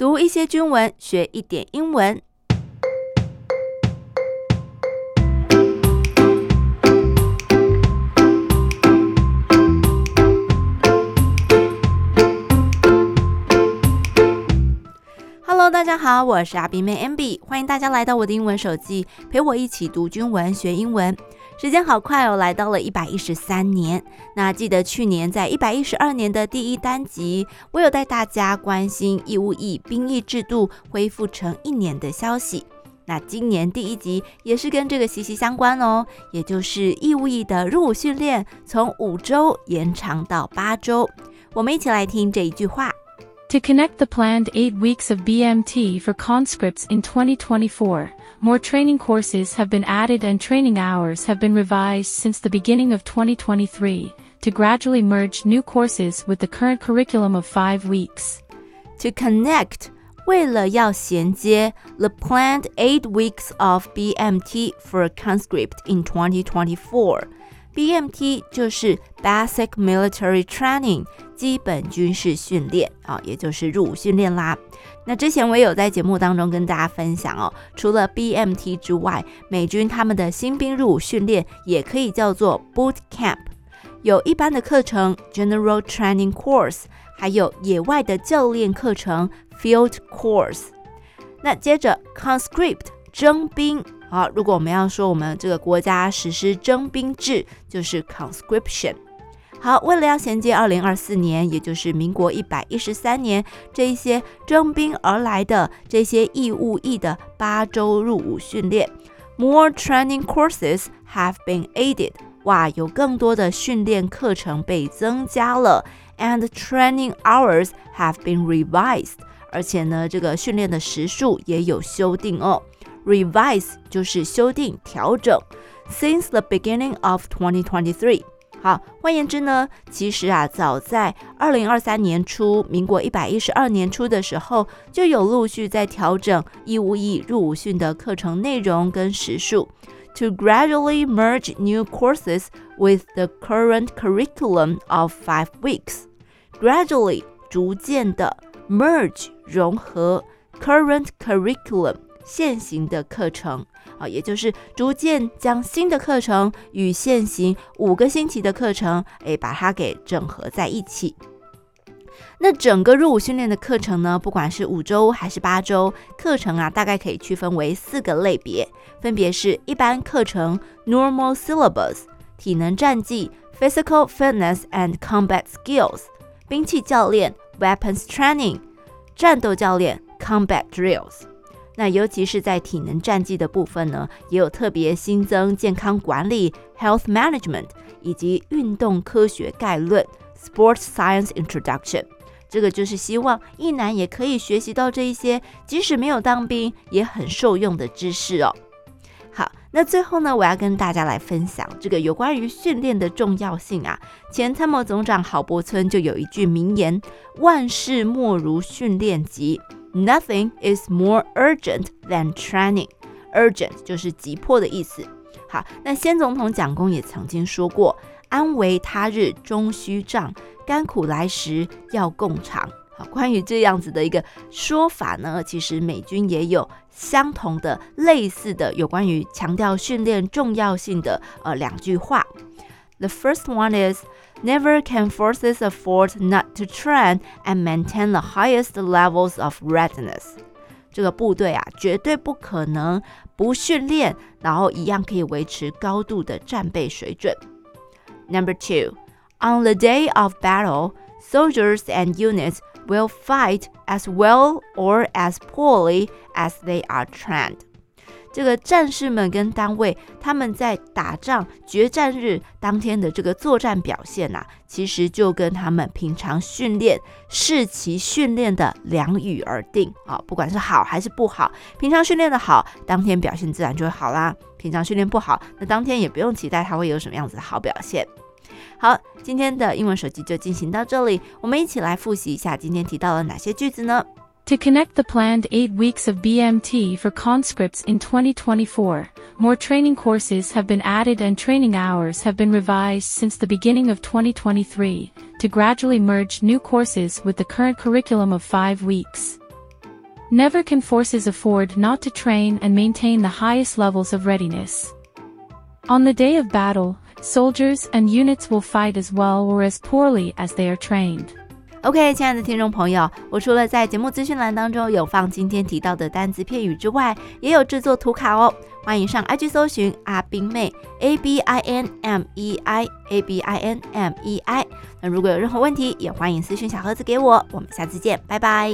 读一些军文，学一点英文。Hello，大家好，我是阿比妹 MB，欢迎大家来到我的英文手记，陪我一起读军文学英文。时间好快哦，来到了一百一十三年。那记得去年在一百一十二年的第一单集，我有带大家关心义务役兵役制度恢复成一年的消息。那今年第一集也是跟这个息息相关哦，也就是义务役的入伍训练从五周延长到八周。我们一起来听这一句话。To connect the planned eight weeks of BMT for conscripts in 2024, more training courses have been added and training hours have been revised since the beginning of 2023 to gradually merge new courses with the current curriculum of five weeks. To connect, 为了要衔接 the planned eight weeks of BMT for conscript in 2024. BMT 就是 Basic Military Training，基本军事训练啊，也就是入伍训练啦。那之前我也有在节目当中跟大家分享哦，除了 BMT 之外，美军他们的新兵入伍训练也可以叫做 Boot Camp，有一般的课程 General Training Course，还有野外的教练课程 Field Course。那接着 Conscript 征兵。好，如果我们要说我们这个国家实施征兵制，就是 conscription。好，为了要衔接二零二四年，也就是民国一百一十三年，这一些征兵而来的这些义务役的八周入伍训练，more training courses have been added。哇，有更多的训练课程被增加了，and training hours have been revised。而且呢，这个训练的时数也有修订哦。Revise 就是修订、调整。Since the beginning of 2023，好，换言之呢，其实啊，早在二零二三年初，民国一百一十二年初的时候，就有陆续在调整义务役入伍训的课程内容跟时数，to gradually merge new courses with the current curriculum of five weeks。Gradually 逐渐的 merge 融合 current curriculum。 现行的课程啊，也就是逐渐将新的课程与现行五个星期的课程，诶，把它给整合在一起。那整个入伍训练的课程呢，不管是五周还是八周，课程啊，大概可以区分为四个类别，分别是一般课程 （Normal Syllabus）、体能战绩 （Physical Fitness and Combat Skills）、兵器教练 （Weapons Training）、战斗教练 （Combat Drills）。那尤其是在体能战绩的部分呢，也有特别新增健康管理 （Health Management） 以及运动科学概论 （Sports Science Introduction）。这个就是希望一男也可以学习到这一些，即使没有当兵也很受用的知识哦。好，那最后呢，我要跟大家来分享这个有关于训练的重要性啊。前参谋总长郝柏村就有一句名言：“万事莫如训练急。” Nothing is more urgent than training. Urgent 就是急迫的意思。好，那先总统蒋公也曾经说过：“安危他日终须仗，甘苦来时要共尝。”好，关于这样子的一个说法呢，其实美军也有相同的、类似的有关于强调训练重要性的呃两句话。The first one is never can forces afford not to train and maintain the highest levels of readiness。这个部队啊，绝对不可能不训练，然后一样可以维持高度的战备水准。Number two, on the day of battle, soldiers and units will fight as well or as poorly as they are trained. 这个战士们跟单位，他们在打仗决战日当天的这个作战表现呐、啊，其实就跟他们平常训练、士期训练的良语而定啊。不管是好还是不好，平常训练的好，当天表现自然就会好啦；平常训练不好，那当天也不用期待他会有什么样子的好表现。好，今天的英文手机就进行到这里，我们一起来复习一下今天提到了哪些句子呢？To connect the planned eight weeks of BMT for conscripts in 2024, more training courses have been added and training hours have been revised since the beginning of 2023 to gradually merge new courses with the current curriculum of five weeks. Never can forces afford not to train and maintain the highest levels of readiness. On the day of battle, soldiers and units will fight as well or as poorly as they are trained. OK，亲爱的听众朋友，我除了在节目资讯栏当中有放今天提到的单字片语之外，也有制作图卡哦。欢迎上 IG 搜寻阿冰妹 A B I N M E I A B I N M E I。那如果有任何问题，也欢迎私讯小盒子给我。我们下次见，拜拜。